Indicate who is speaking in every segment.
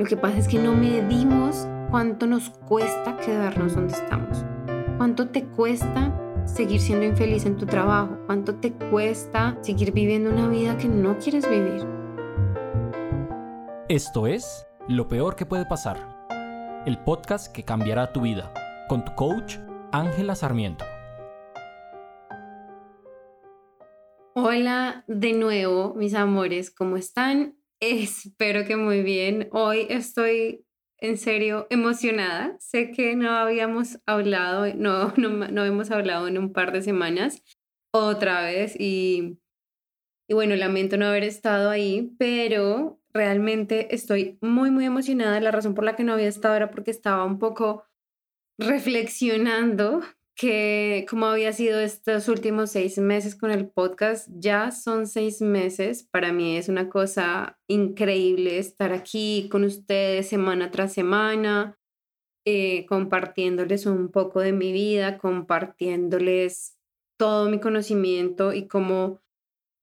Speaker 1: Lo que pasa es que no medimos cuánto nos cuesta quedarnos donde estamos. ¿Cuánto te cuesta seguir siendo infeliz en tu trabajo? ¿Cuánto te cuesta seguir viviendo una vida que no quieres vivir?
Speaker 2: Esto es Lo Peor que puede pasar, el podcast que cambiará tu vida, con tu coach Ángela Sarmiento.
Speaker 1: Hola de nuevo, mis amores, ¿cómo están? Espero que muy bien. Hoy estoy en serio emocionada. Sé que no habíamos hablado, no, no, hemos hablado en un par de semanas otra vez y, y bueno, lamento no haber estado ahí, pero realmente estoy muy, muy emocionada. La razón por la que no había estado era porque estaba un poco reflexionando que como había sido estos últimos seis meses con el podcast, ya son seis meses. Para mí es una cosa increíble estar aquí con ustedes semana tras semana, eh, compartiéndoles un poco de mi vida, compartiéndoles todo mi conocimiento y cómo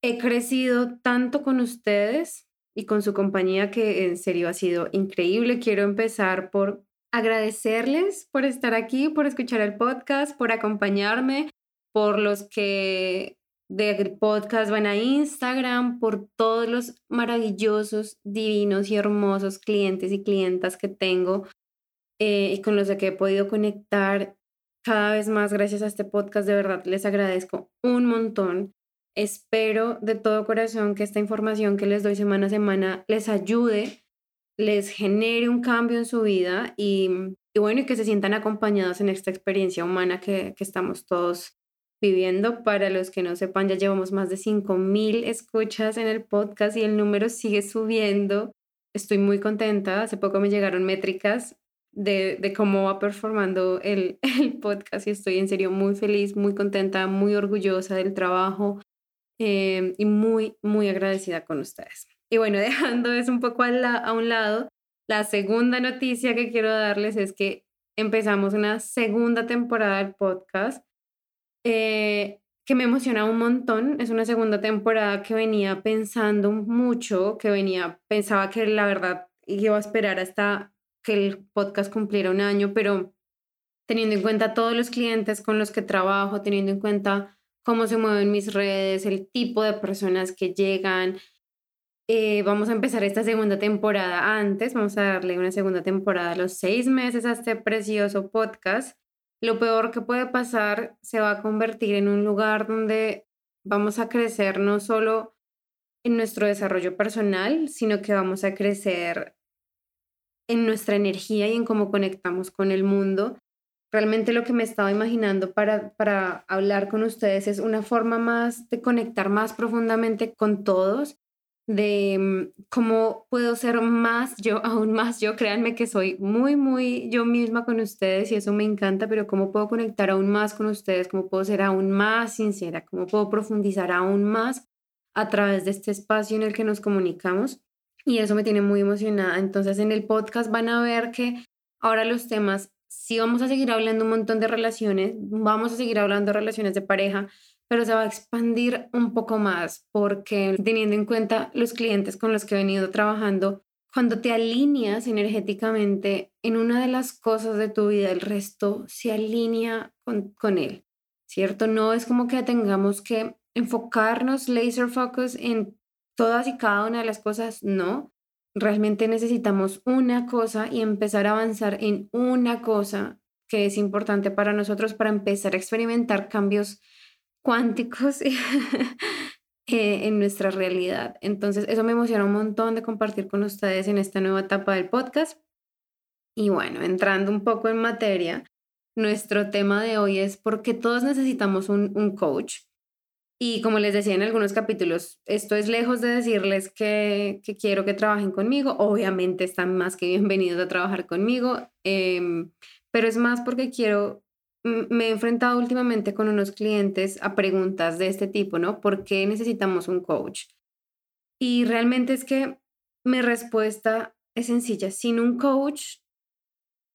Speaker 1: he crecido tanto con ustedes y con su compañía que en serio ha sido increíble. Quiero empezar por agradecerles por estar aquí, por escuchar el podcast, por acompañarme, por los que del podcast van a Instagram, por todos los maravillosos, divinos y hermosos clientes y clientas que tengo eh, y con los que he podido conectar cada vez más gracias a este podcast. De verdad, les agradezco un montón. Espero de todo corazón que esta información que les doy semana a semana les ayude les genere un cambio en su vida y, bueno, y que se sientan acompañados en esta experiencia humana que, estamos todos viviendo. Para los que no sepan, ya llevamos más de 5.000 escuchas en el podcast y el número sigue subiendo. Estoy muy contenta. Hace poco me llegaron métricas de, cómo va performando el, el, podcast y estoy en serio muy feliz, muy contenta, muy orgullosa del trabajo eh, y muy, muy agradecida con ustedes. Y bueno, dejando eso un poco a, un lado, la segunda noticia que quiero darles es que empezamos una segunda temporada del podcast eh, que me emociona un montón. Es una segunda temporada que venía pensando mucho, que venía, pensaba que la verdad iba a esperar hasta que el podcast cumpliera un año, pero teniendo en cuenta todos los clientes con los que trabajo, teniendo en cuenta cómo se mueven mis redes, el tipo de personas que llegan, eh, vamos a empezar esta segunda temporada antes, vamos a darle una segunda temporada a los seis meses a este precioso podcast. Lo peor que puede pasar se va a convertir en un lugar donde vamos a crecer no solo en nuestro desarrollo personal, sino que vamos a crecer en nuestra energía y en cómo conectamos con el mundo. Realmente lo que me estaba imaginando para, para hablar con ustedes es una forma más de conectar más profundamente con todos de mm, cómo puedo ser más yo, aún más yo. Créanme que soy muy, muy yo misma con ustedes y eso me encanta, pero cómo puedo conectar aún más con ustedes, cómo puedo ser aún más sincera, cómo puedo profundizar aún más a través de este espacio en el que nos comunicamos. Y eso me tiene muy emocionada. Entonces en el podcast van a ver que ahora los temas, sí vamos a seguir hablando un montón de relaciones, vamos a seguir hablando de relaciones de pareja, pero se va a expandir un poco más porque teniendo en cuenta los clientes con los que he venido trabajando, cuando te alineas energéticamente en una de las cosas de tu vida, el resto se alinea con, con él, ¿cierto? No es como que tengamos que enfocarnos laser focus en todas y cada una de las cosas, no. Realmente necesitamos una cosa y empezar a avanzar en una cosa que es importante para nosotros para empezar a experimentar cambios cuánticos eh, en nuestra realidad. Entonces, eso me emociona un montón de compartir con ustedes en esta nueva etapa del podcast. Y bueno, entrando un poco en materia, nuestro tema de hoy es por qué todos necesitamos un, coach. Y como les decía en algunos capítulos, esto es lejos de decirles que, quiero que trabajen conmigo. Obviamente están más que bienvenidos a trabajar conmigo, eh, pero es más porque quiero me he enfrentado últimamente con unos clientes a preguntas de este tipo, ¿no? ¿Por qué necesitamos un coach? Y realmente es que mi respuesta es sencilla. Sin un coach,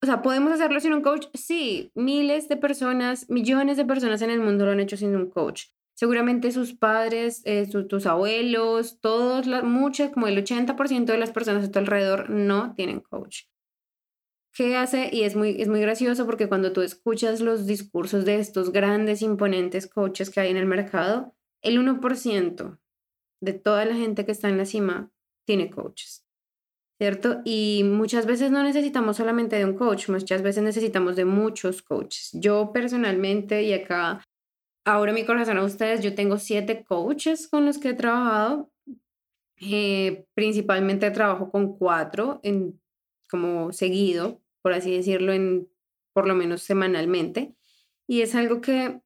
Speaker 1: o sea, ¿podemos hacerlo sin un coach? Sí, miles de personas, millones de personas en el mundo lo han hecho sin un coach. Seguramente sus padres, eh, tus abuelos, todos, muchas, como el 80% de las personas a tu alrededor no tienen coach. ¿Qué hace? Y es muy, es muy gracioso porque cuando tú escuchas los discursos de estos grandes, imponentes coaches que hay en el mercado, el 1% de toda la gente que está en la cima tiene coaches, ¿cierto? Y muchas veces no necesitamos solamente de un coach, muchas veces necesitamos de muchos coaches. Yo personalmente, y acá ahora mi corazón a ustedes, yo tengo siete coaches con los que he trabajado. Eh, principalmente trabajo con cuatro en, como seguido, por así decirlo, en por lo menos semanalmente. Y es algo que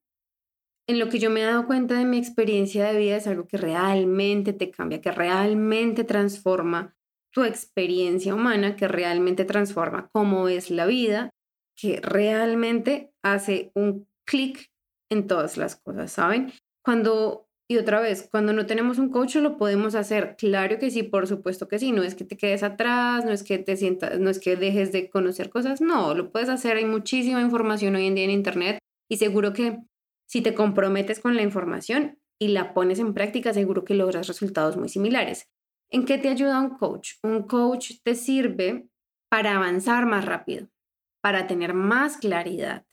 Speaker 1: en lo que yo me he dado cuenta de mi experiencia de vida es algo que realmente te cambia, que realmente transforma tu experiencia humana, que realmente transforma cómo es la vida, que realmente hace un clic en todas las cosas, ¿saben? Cuando y otra vez, cuando no tenemos un coach lo podemos hacer. Claro que sí, por supuesto que sí. No es que te quedes atrás, no es que te sientas, no es que dejes de conocer cosas. No, lo puedes hacer. Hay muchísima información hoy en día en Internet y seguro que si te comprometes con la información y la pones en práctica, seguro que logras resultados muy similares. ¿En qué te ayuda un coach? Un coach te sirve para avanzar más rápido, para tener más claridad.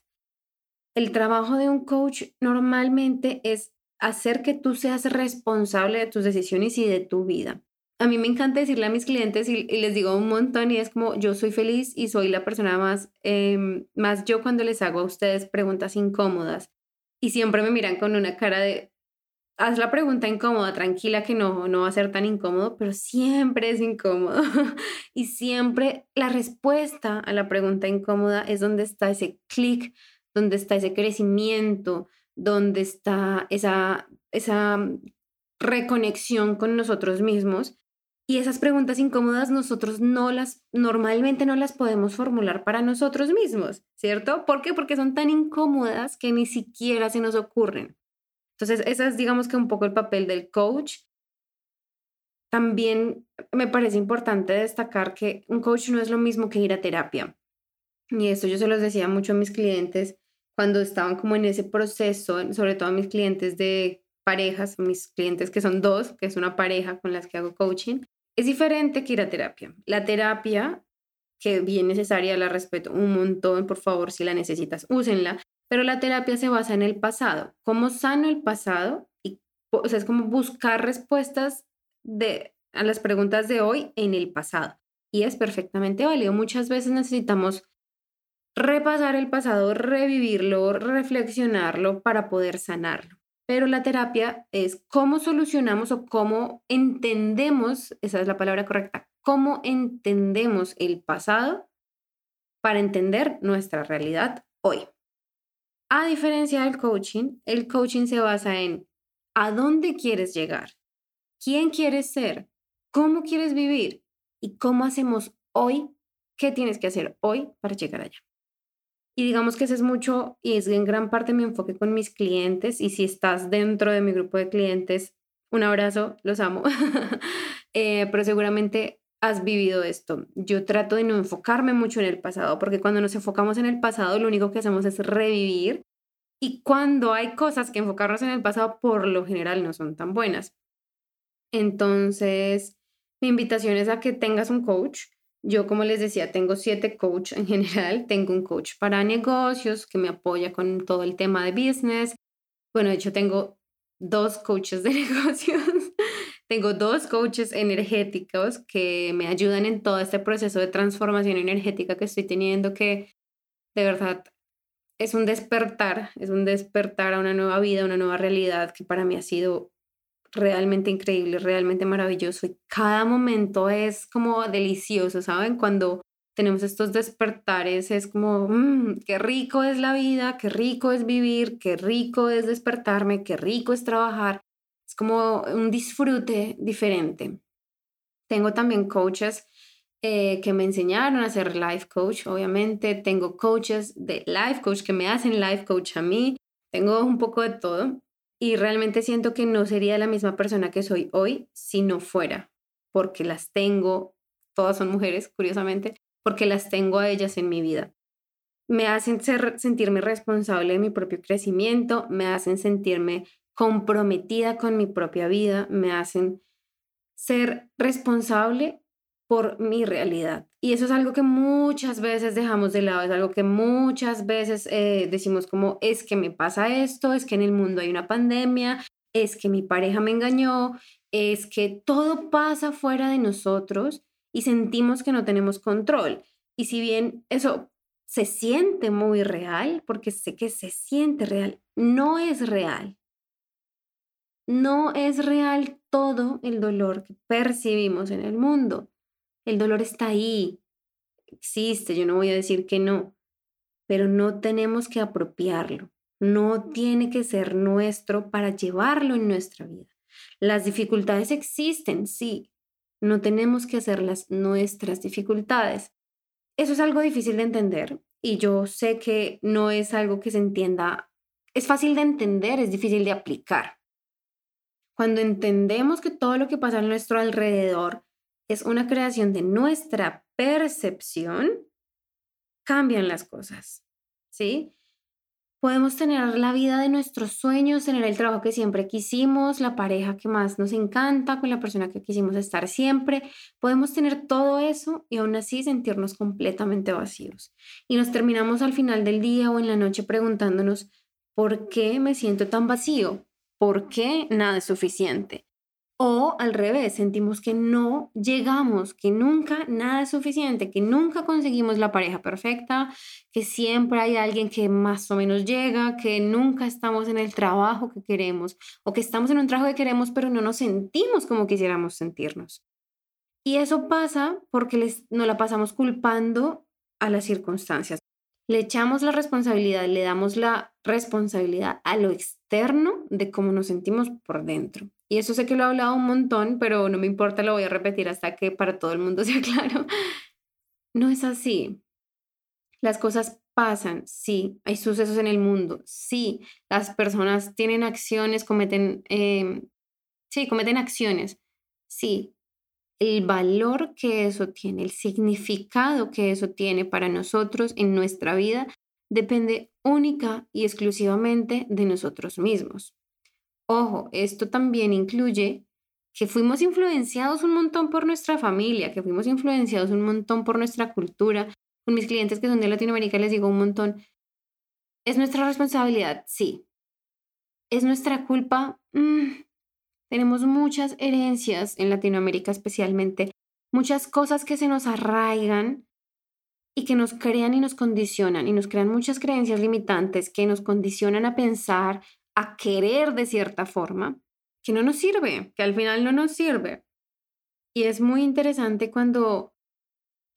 Speaker 1: El trabajo de un coach normalmente es hacer que tú seas responsable de tus decisiones y de tu vida. A mí me encanta decirle a mis clientes y, les digo un montón y es como yo soy feliz y soy la persona más, em, más yo cuando les hago a ustedes preguntas incómodas y siempre me miran con una cara de, haz la pregunta incómoda, tranquila que no, no va a ser tan incómodo, pero siempre es incómodo. y siempre la respuesta a la pregunta incómoda es donde está ese clic, donde está ese crecimiento, donde está esa, esa reconexión con nosotros mismos. Y esas preguntas incómodas nosotros no las, normalmente no las podemos formular para nosotros mismos, ¿cierto? ¿Por qué? Porque son tan incómodas que ni siquiera se nos ocurren. Entonces, ese es, digamos que un poco el papel del coach. También me parece importante destacar que un coach no es lo mismo que ir a terapia. Y eso yo se los decía mucho a mis clientes cuando estaban como en ese proceso, sobre todo a mis clientes de parejas, mis clientes que son dos, que es una pareja con las que hago coaching, es diferente que ir a terapia. La terapia, que bien necesaria, la respeto un montón, por favor, si la necesitas, úsenla, pero la terapia se basa en el pasado. ¿Cómo sano el pasado? Y, o sea, es como buscar respuestas de, a las preguntas de hoy en el pasado. Y es perfectamente válido. Muchas veces necesitamos repasar el pasado, revivirlo, reflexionarlo para poder sanarlo. Pero la terapia es cómo solucionamos o cómo entendemos, esa es la palabra correcta, cómo entendemos el pasado para entender nuestra realidad hoy. A diferencia del coaching, el coaching se basa en a dónde quieres llegar, quién quieres ser, cómo quieres vivir y cómo hacemos hoy, qué tienes que hacer hoy para llegar allá. Y digamos que ese es mucho y es en gran parte mi enfoque con mis clientes. Y si estás dentro de mi grupo de clientes, un abrazo, los amo. Eh, pero seguramente has vivido esto. Yo trato de no enfocarme mucho en el pasado, porque cuando nos enfocamos en el pasado, lo único que hacemos es revivir. Y cuando hay cosas que enfocarnos en el pasado, por lo general no son tan buenas. Entonces, mi invitación es a que tengas un coach, yo, como les decía, tengo siete coaches en general. Tengo un coach para negocios que me apoya con todo el tema de business. Bueno, de hecho, tengo dos coaches de negocios. tengo dos coaches energéticos que me ayudan en todo este proceso de transformación energética que estoy teniendo, que de verdad es un despertar, es un despertar a una nueva vida, una nueva realidad que para mí ha sido realmente increíble, realmente maravilloso y cada momento es como delicioso, ¿saben? Cuando tenemos estos despertares es como, mmm, qué rico es la vida, qué rico es vivir, qué rico es despertarme, qué rico es trabajar. Es como un disfrute diferente. Tengo también coaches eh, que me enseñaron a ser life coach, obviamente. Tengo coaches de life coach que me hacen life coach a mí. Tengo un poco de todo y realmente siento que no sería la misma persona que soy hoy si no fuera, porque las tengo, todas son mujeres, curiosamente, porque las tengo a ellas en mi vida. Me hacen ser, sentirme responsable de mi propio crecimiento, me hacen sentirme comprometida con mi propia vida, me hacen ser responsable por mi realidad. Y eso es algo que muchas veces dejamos de lado, es algo que muchas veces eh, decimos como, es que me pasa esto, es que en el mundo hay una pandemia, es que mi pareja me engañó, es que todo pasa fuera de nosotros y sentimos que no tenemos control. Y si bien eso se siente muy real, porque sé que se siente real, no es real. No es real todo el dolor que percibimos en el mundo. El dolor está ahí, existe, yo no voy a decir que no, pero no tenemos que apropiarlo. No tiene que ser nuestro para llevarlo en nuestra vida. Las dificultades existen, sí. No tenemos que hacerlas nuestras dificultades. Eso es algo difícil de entender y yo sé que no es algo que se entienda. Es fácil de entender, es difícil de aplicar. Cuando entendemos que todo lo que pasa a nuestro alrededor es una creación de nuestra percepción, cambian las cosas, ¿sí? Podemos tener la vida de nuestros sueños, tener el trabajo que siempre quisimos, la pareja que más nos encanta, con la persona que quisimos estar siempre. Podemos tener todo eso y aún así sentirnos completamente vacíos. Y nos terminamos al final del día o en la noche preguntándonos, ¿por qué me siento tan vacío? ¿Por qué nada es suficiente? O al revés, sentimos que no llegamos, que nunca nada es suficiente, que nunca conseguimos la pareja perfecta, que siempre hay alguien que más o menos llega, que nunca estamos en el trabajo que queremos o que estamos en un trabajo que queremos pero no nos sentimos como quisiéramos sentirnos. Y eso pasa porque les, no la pasamos culpando a las circunstancias. Le echamos la responsabilidad, le damos la responsabilidad a lo externo de cómo nos sentimos por dentro. Y eso sé que lo he hablado un montón, pero no me importa, lo voy a repetir hasta que para todo el mundo sea claro. No es así. Las cosas pasan, sí, hay sucesos en el mundo, sí, las personas tienen acciones, cometen, em, sí, cometen acciones, sí. El valor que eso tiene, el significado que eso tiene para nosotros en nuestra vida, depende única y exclusivamente de nosotros mismos. Ojo, esto también incluye que fuimos influenciados un montón por nuestra familia, que fuimos influenciados un montón por nuestra cultura. Con mis clientes que son de Latinoamérica les digo un montón, ¿es nuestra responsabilidad? Sí. ¿Es nuestra culpa? Mm, tenemos muchas herencias en Latinoamérica especialmente, muchas cosas que se nos arraigan y que nos crean y nos condicionan y nos crean muchas creencias limitantes que nos condicionan a pensar, a querer de cierta forma, que no nos sirve, que al final no nos sirve. Y es muy interesante cuando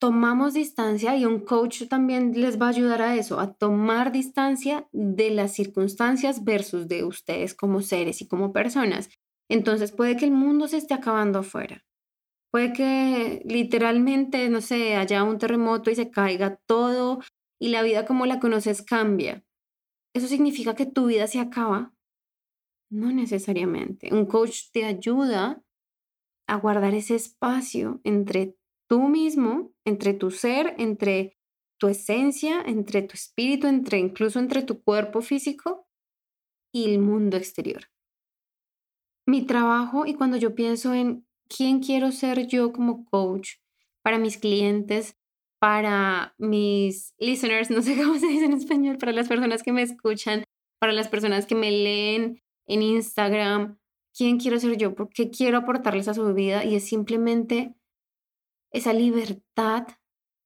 Speaker 1: tomamos distancia y un coach también les va a ayudar a eso, a tomar distancia de las circunstancias versus de ustedes como seres y como personas. Entonces puede que el mundo se esté acabando afuera. Puede que literalmente, no sé, haya un terremoto y se caiga todo y la vida como la conoces cambia. ¿Eso significa que tu vida se acaba? No necesariamente. Un coach te ayuda a guardar ese espacio entre tú mismo, entre tu ser, entre tu esencia, entre tu espíritu, entre incluso entre tu cuerpo físico y el mundo exterior. Mi trabajo y cuando yo pienso en quién quiero ser yo como coach para mis clientes, para mis listeners, no sé cómo se dice en español, para las personas que me escuchan, para las personas que me leen en Instagram, quién quiero ser yo, por qué quiero aportarles a su vida y es simplemente esa libertad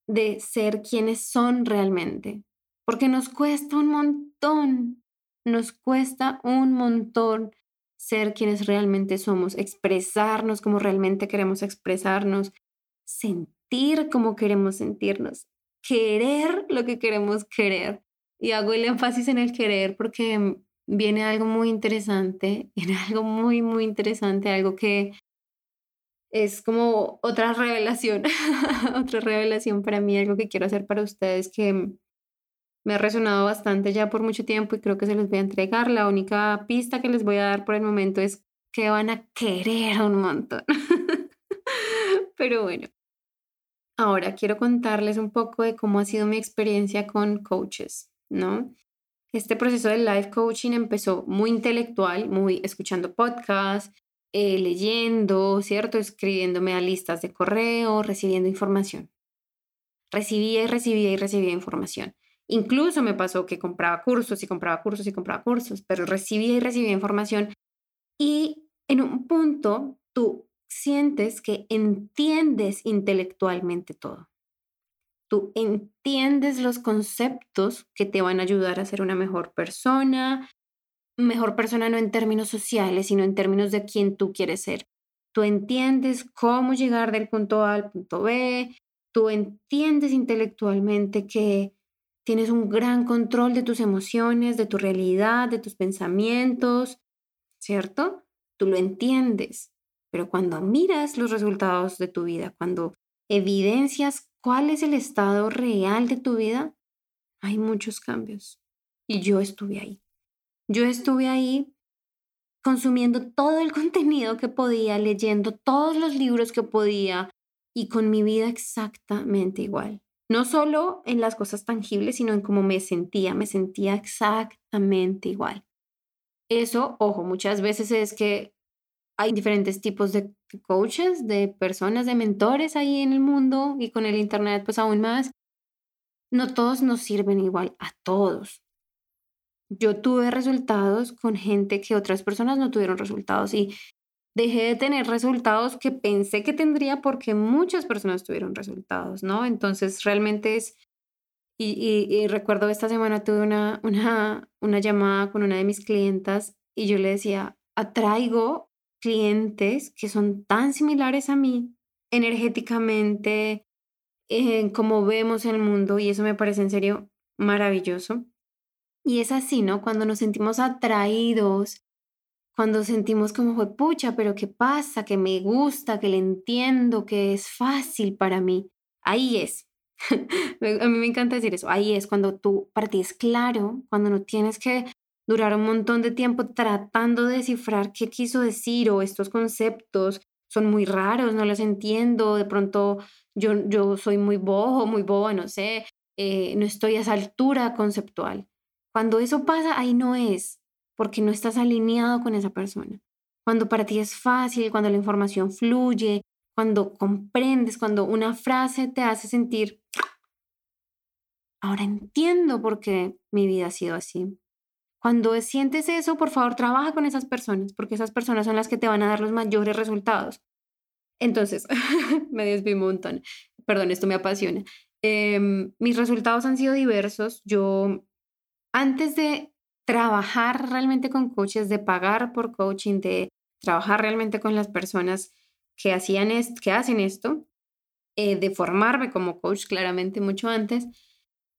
Speaker 1: de ser quienes son realmente, porque nos cuesta un montón, nos cuesta un montón ser quienes realmente somos, expresarnos como realmente queremos expresarnos, sentir como queremos sentirnos, querer lo que queremos querer. Y hago el énfasis en el querer porque viene algo muy interesante, viene algo muy, muy interesante, algo que es como otra revelación, otra revelación para mí, algo que quiero hacer para ustedes que me ha resonado bastante ya por mucho tiempo y creo que se les voy a entregar. La única pista que les voy a dar por el momento es que van a querer un montón. Pero bueno, Ahora quiero contarles un poco de cómo ha sido mi experiencia con coaches, ¿no? este proceso del life coaching empezó muy intelectual, muy escuchando podcasts, eh, leyendo, ¿cierto? Escribiéndome a listas de correo, recibiendo información. Recibía y recibía y recibía información. Incluso me pasó que compraba cursos y compraba cursos y compraba cursos, pero recibía y recibía información. Y en un punto tú sientes que entiendes intelectualmente todo. Tú entiendes los conceptos que te van a ayudar a ser una mejor persona, mejor persona no en términos sociales, sino en términos de quién tú quieres ser. Tú entiendes cómo llegar del punto A al punto B, tú entiendes intelectualmente que tienes un gran control de tus emociones, de tu realidad, de tus pensamientos, ¿cierto? Tú lo entiendes, pero cuando miras los resultados de tu vida, cuando evidencias cuál es el estado real de tu vida, hay muchos cambios. Y yo estuve ahí. Yo estuve ahí consumiendo todo el contenido que podía, leyendo todos los libros que podía y con mi vida exactamente igual. No solo en las cosas tangibles, sino en cómo me sentía. Me sentía exactamente igual. Eso, ojo, muchas veces es que hay diferentes tipos de coaches, de personas, de mentores ahí en el mundo y con el Internet pues aún más. No todos nos sirven igual a todos. Yo tuve resultados con gente que otras personas no tuvieron resultados y dejé de tener resultados que pensé que tendría porque muchas personas tuvieron resultados, ¿no? Entonces realmente es, y, recuerdo esta semana tuve una, una, una llamada con una de mis clientas y yo le decía, atraigo clientes que son tan similares a mí energéticamente, en cómo vemos el mundo y eso me parece en serio maravilloso. Y es así, ¿no? Cuando nos sentimos atraídos, cuando sentimos como fue pucha, pero ¿qué pasa? Que me gusta, que le entiendo, que es fácil para mí. Ahí es. a mí me encanta decir eso. Ahí es cuando tú, para ti es claro, cuando no tienes que durar un montón de tiempo tratando de descifrar qué quiso decir o estos conceptos son muy raros, no los entiendo, de pronto yo, yo soy muy bojo, muy boba, no sé, eh, no estoy a esa altura conceptual. Cuando eso pasa, ahí no es, porque no estás alineado con esa persona. Cuando para ti es fácil, cuando la información fluye, cuando comprendes, cuando una frase te hace sentir, ahora entiendo por qué mi vida ha sido así. Cuando sientes eso, por favor, trabaja con esas personas, porque esas personas son las que te van a dar los mayores resultados. Entonces, me desvío un montón. Perdón, esto me apasiona. Em, mis resultados han sido diversos. Yo, antes de trabajar realmente con coaches, de pagar por coaching, de trabajar realmente con las personas que, hacían que hacen esto, eh, de formarme como coach claramente mucho antes,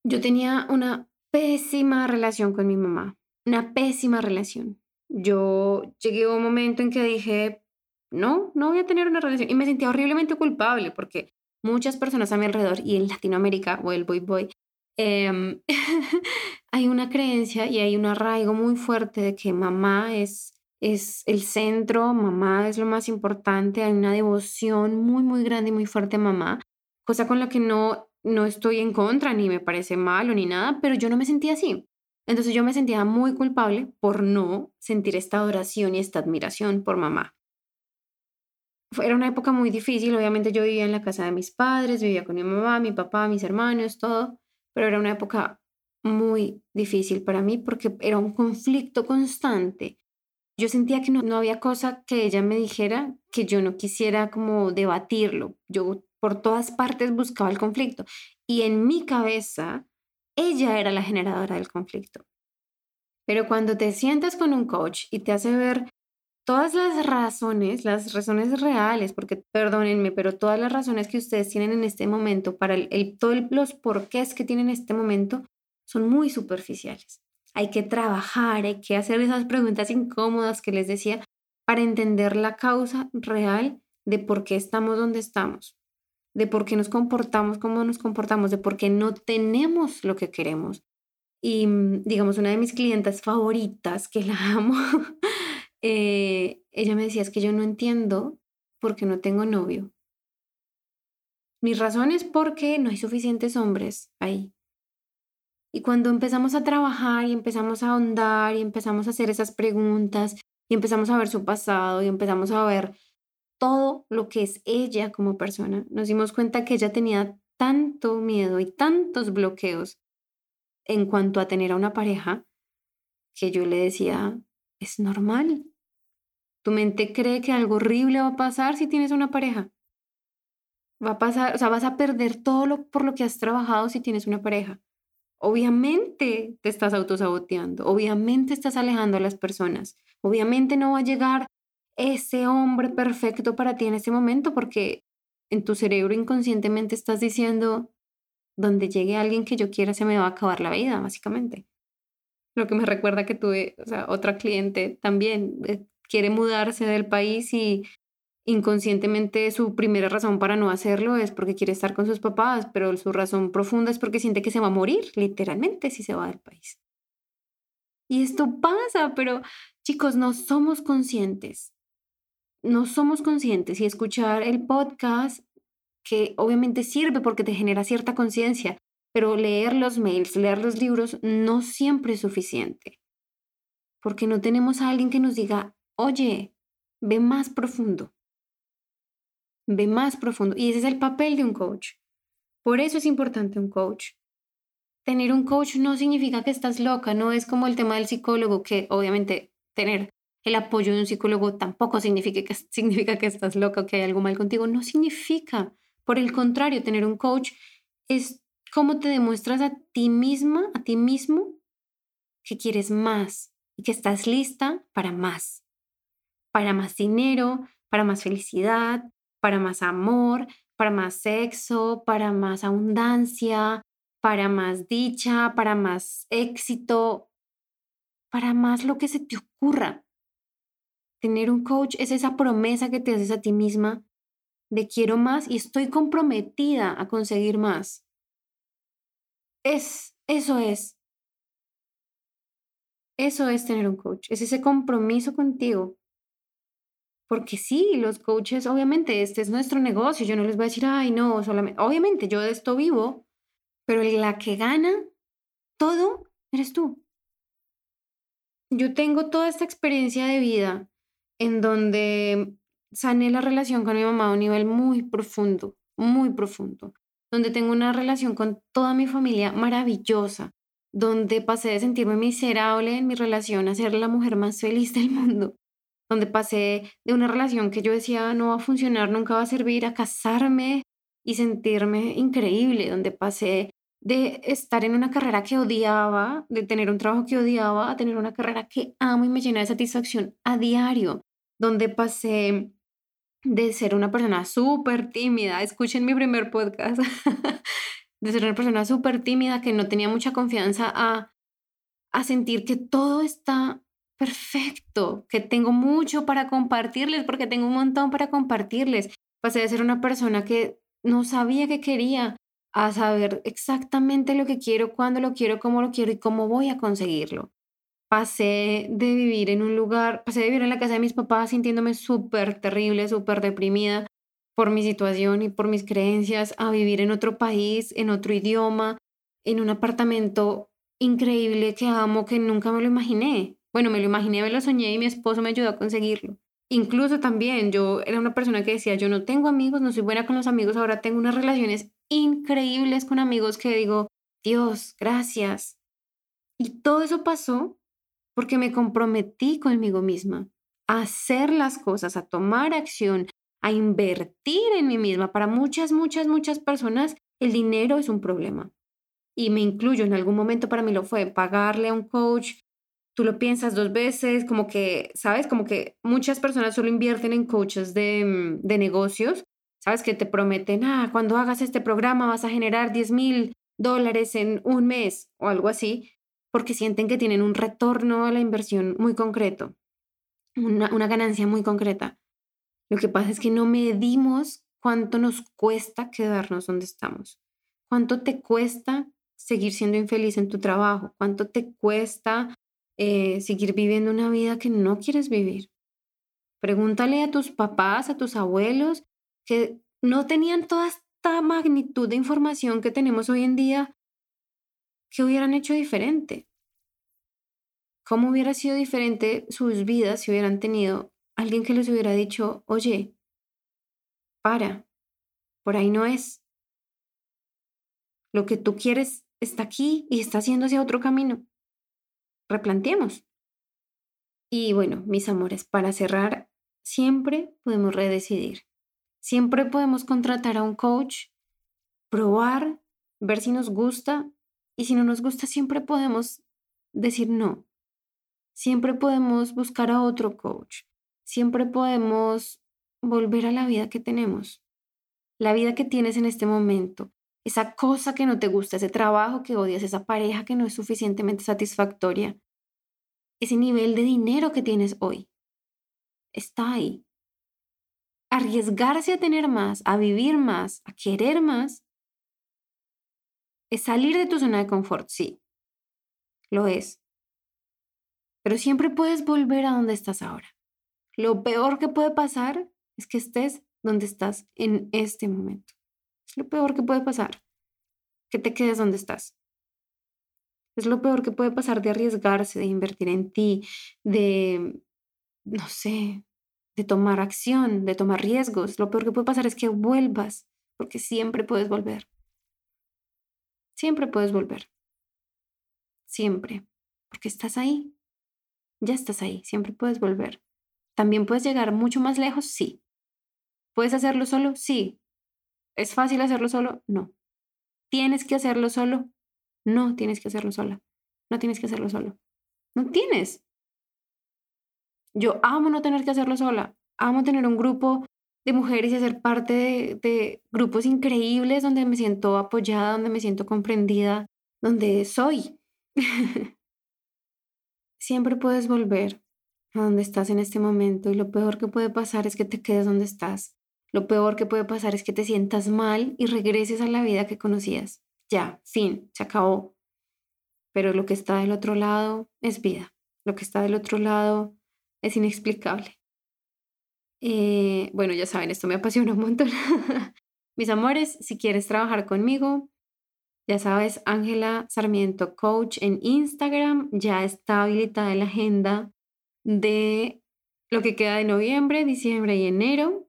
Speaker 1: yo tenía una pésima relación con mi mamá una pésima relación. Yo llegué a un momento en que dije, no, no voy a tener una relación. Y me sentía horriblemente culpable porque muchas personas a mi alrededor y en Latinoamérica o el boy boy, em, hay una creencia y hay un arraigo muy fuerte de que mamá es, es el centro, mamá es lo más importante, hay una devoción muy, muy grande y muy fuerte a mamá, cosa con la que no, no estoy en contra, ni me parece malo, ni nada, pero yo no me sentía así. Entonces yo me sentía muy culpable por no sentir esta adoración y esta admiración por mamá. Era una época muy difícil, obviamente yo vivía en la casa de mis padres, vivía con mi mamá, mi papá, mis hermanos, todo, pero era una época muy difícil para mí porque era un conflicto constante. Yo sentía que no, no había cosa que ella me dijera que yo no quisiera como debatirlo. Yo por todas partes buscaba el conflicto y en mi cabeza ella era la generadora del conflicto. Pero cuando te sientas con un coach y te hace ver todas las razones, las razones reales, porque perdónenme, pero todas las razones que ustedes tienen en este momento, para el, todos los porqués que tienen en este momento, son muy superficiales. Hay que trabajar, hay que hacer esas preguntas incómodas que les decía para entender la causa real de por qué estamos donde estamos de por qué nos comportamos como nos comportamos, de por qué no tenemos lo que queremos. Y mm, digamos, una de mis clientas favoritas, que la amo, eh, ella me decía, es que yo no entiendo por qué no tengo novio. Mi razón es porque no hay suficientes hombres ahí. Y cuando empezamos a trabajar y empezamos a ahondar y empezamos a hacer esas preguntas y empezamos a ver su pasado y empezamos a ver todo lo que es ella como persona, nos dimos cuenta que ella tenía tanto miedo y tantos bloqueos en cuanto a tener a una pareja que yo le decía, es normal. Tu mente cree que algo horrible va a pasar si tienes una pareja. Va a pasar, o sea, vas a perder todo lo, por lo que has trabajado si tienes una pareja. Obviamente te estás autosaboteando, obviamente estás alejando a las personas, obviamente no va a llegar ese hombre perfecto para ti en este momento porque en tu cerebro inconscientemente estás diciendo, donde llegue alguien que yo quiera se me va a acabar la vida, básicamente. Lo que me recuerda que tuve, o otra cliente también eh, quiere mudarse del país y inconscientemente su primera razón para no hacerlo es porque quiere estar con sus papás, pero su razón profunda es porque siente que se va a morir, literalmente, si se va del país. Y esto pasa, pero chicos, no somos conscientes. No somos conscientes y escuchar el podcast, que obviamente sirve porque te genera cierta conciencia, pero leer los mails, leer los libros no siempre es suficiente. Porque no tenemos a alguien que nos diga, oye, ve más profundo ve más profundo. Y ese es el papel de un coach. Por eso es importante un coach. Tener un coach no significa que estás loca, no es como el tema del psicólogo, que obviamente tener el apoyo de un psicólogo tampoco significa que, significa que estás loca o que hay algo mal contigo. No significa. Por el contrario, tener un coach es cómo te demuestras a ti misma, a ti mismo, que quieres más y que estás lista para más. Para más dinero, para más felicidad, para más amor, para más sexo, para más abundancia, para más dicha, para más éxito, para más lo que se te ocurra. Tener un coach es esa promesa que te haces a ti misma de quiero más y estoy comprometida a conseguir más. Es, eso es. Eso es tener un coach, es ese compromiso contigo porque sí, los coaches, obviamente, este es nuestro negocio. Yo no les voy a decir, ay, no, solamente. Obviamente, yo de esto vivo, pero la que gana todo eres tú. Yo tengo toda esta experiencia de vida en donde sané la relación con mi mamá a un nivel muy profundo, muy profundo, donde tengo una relación con toda mi familia maravillosa, donde pasé de sentirme miserable en mi relación a ser la mujer más feliz del mundo, donde pasé de una relación que yo decía no va a funcionar, nunca va a servir, a casarme y sentirme increíble, donde pasé de estar en una carrera que odiaba, de tener un trabajo que odiaba, a tener una carrera que amo y me llena de satisfacción a diario, donde pasé de ser una persona súper tímida, escuchen mi primer podcast, de ser una persona súper tímida que no tenía mucha confianza a, a sentir que todo está perfecto, que tengo mucho para compartirles, porque tengo un montón para compartirles. Pasé de ser una persona que no sabía qué quería a saber exactamente lo que quiero, cuándo lo quiero, cómo lo quiero y cómo voy a conseguirlo. Pasé de vivir en un lugar, pasé de vivir en la casa de mis papás sintiéndome súper terrible, súper deprimida por mi situación y por mis creencias, a vivir en otro país, en otro idioma, en un apartamento increíble que amo, que nunca me lo imaginé. Bueno, me lo imaginé, me lo soñé y mi esposo me ayudó a conseguirlo. Incluso también yo era una persona que decía, yo no tengo amigos, no soy buena con los amigos, ahora tengo unas relaciones increíbles con amigos que digo, Dios, gracias. Y todo eso pasó porque me comprometí conmigo misma a hacer las cosas, a tomar acción, a invertir en mí misma. Para muchas, muchas, muchas personas el dinero es un problema. Y me incluyo, en algún momento para mí lo fue, pagarle a un coach, tú lo piensas dos veces, como que, ¿sabes? Como que muchas personas solo invierten en coaches de, mm, de negocios, ¿sabes? Que te prometen, ah, cuando hagas este programa vas a generar 10 mil dólares en un mes o algo así, porque sienten que tienen un retorno a la inversión muy concreto, una, una ganancia muy concreta. Lo que pasa es que no medimos cuánto nos cuesta quedarnos donde estamos, cuánto te cuesta seguir siendo infeliz en tu trabajo, cuánto te cuesta eh, seguir viviendo una vida que no quieres vivir. Pregúntale a tus papás, a tus abuelos, que no tenían toda esta magnitud de información que tenemos hoy en día, ¿qué hubieran hecho diferente? ¿Cómo hubiera sido diferente sus vidas si hubieran tenido alguien que les hubiera dicho, oye, para, por ahí no es. Lo que tú quieres está aquí y está haciendo hacia otro camino. Replanteemos. Y bueno, mis amores, para cerrar, siempre podemos redecidir. Siempre podemos contratar a un coach, probar, ver si nos gusta y si no nos gusta, siempre podemos decir no. Siempre podemos buscar a otro coach. Siempre podemos volver a la vida que tenemos. La vida que tienes en este momento. Esa cosa que no te gusta, ese trabajo que odias, esa pareja que no es suficientemente satisfactoria. Ese nivel de dinero que tienes hoy. Está ahí. Arriesgarse a tener más, a vivir más, a querer más, es salir de tu zona de confort, sí. Lo es. Pero siempre puedes volver a donde estás ahora. Lo peor que puede pasar es que estés donde estás en este momento. Es lo peor que puede pasar. Que te quedes donde estás. Es lo peor que puede pasar de arriesgarse, de invertir en ti, de, no sé, de tomar acción, de tomar riesgos. Lo peor que puede pasar es que vuelvas, porque siempre puedes volver. Siempre puedes volver. Siempre. Porque estás ahí. Ya estás ahí. Siempre puedes volver. También puedes llegar mucho más lejos, sí. ¿Puedes hacerlo solo? Sí. ¿Es fácil hacerlo solo? No. ¿Tienes que hacerlo solo? No tienes que hacerlo sola. No tienes que hacerlo solo. No tienes. Yo amo no tener que hacerlo sola. Amo tener un grupo de mujeres y hacer parte de, de grupos increíbles donde me siento apoyada, donde me siento comprendida, donde soy. Siempre puedes volver a donde estás en este momento y lo peor que puede pasar es que te quedes donde estás. Lo peor que puede pasar es que te sientas mal y regreses a la vida que conocías. Ya, fin, se acabó. Pero lo que está del otro lado es vida. Lo que está del otro lado es inexplicable. Eh, bueno, ya saben, esto me apasiona un montón. Mis amores, si quieres trabajar conmigo, ya sabes, Ángela Sarmiento Coach en Instagram, ya está habilitada la agenda de lo que queda de noviembre, diciembre y enero.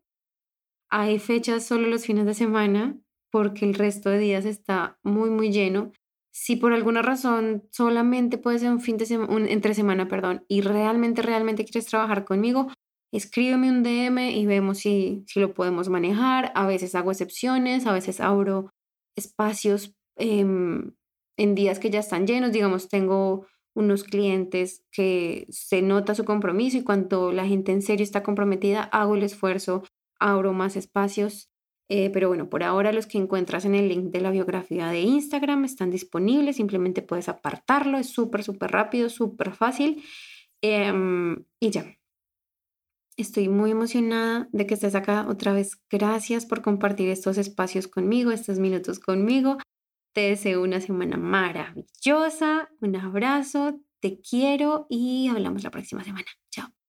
Speaker 1: Hay fechas solo los fines de semana porque el resto de días está muy, muy lleno. Si por alguna razón solamente puede ser un fin de semana, entre semana, perdón, y realmente, realmente quieres trabajar conmigo, escríbeme un DM y vemos si, si lo podemos manejar. A veces hago excepciones, a veces abro espacios em, en días que ya están llenos. Digamos, tengo unos clientes que se nota su compromiso y cuando la gente en serio está comprometida, hago el esfuerzo, abro más espacios. Eh, pero bueno, por ahora los que encuentras en el link de la biografía de Instagram están disponibles, simplemente puedes apartarlo, es súper, súper rápido, súper fácil. Em, y ya. Estoy muy emocionada de que estés acá otra vez. Gracias por compartir estos espacios conmigo, estos minutos conmigo. Te deseo una semana maravillosa, un abrazo, te quiero y hablamos la próxima semana. Chao.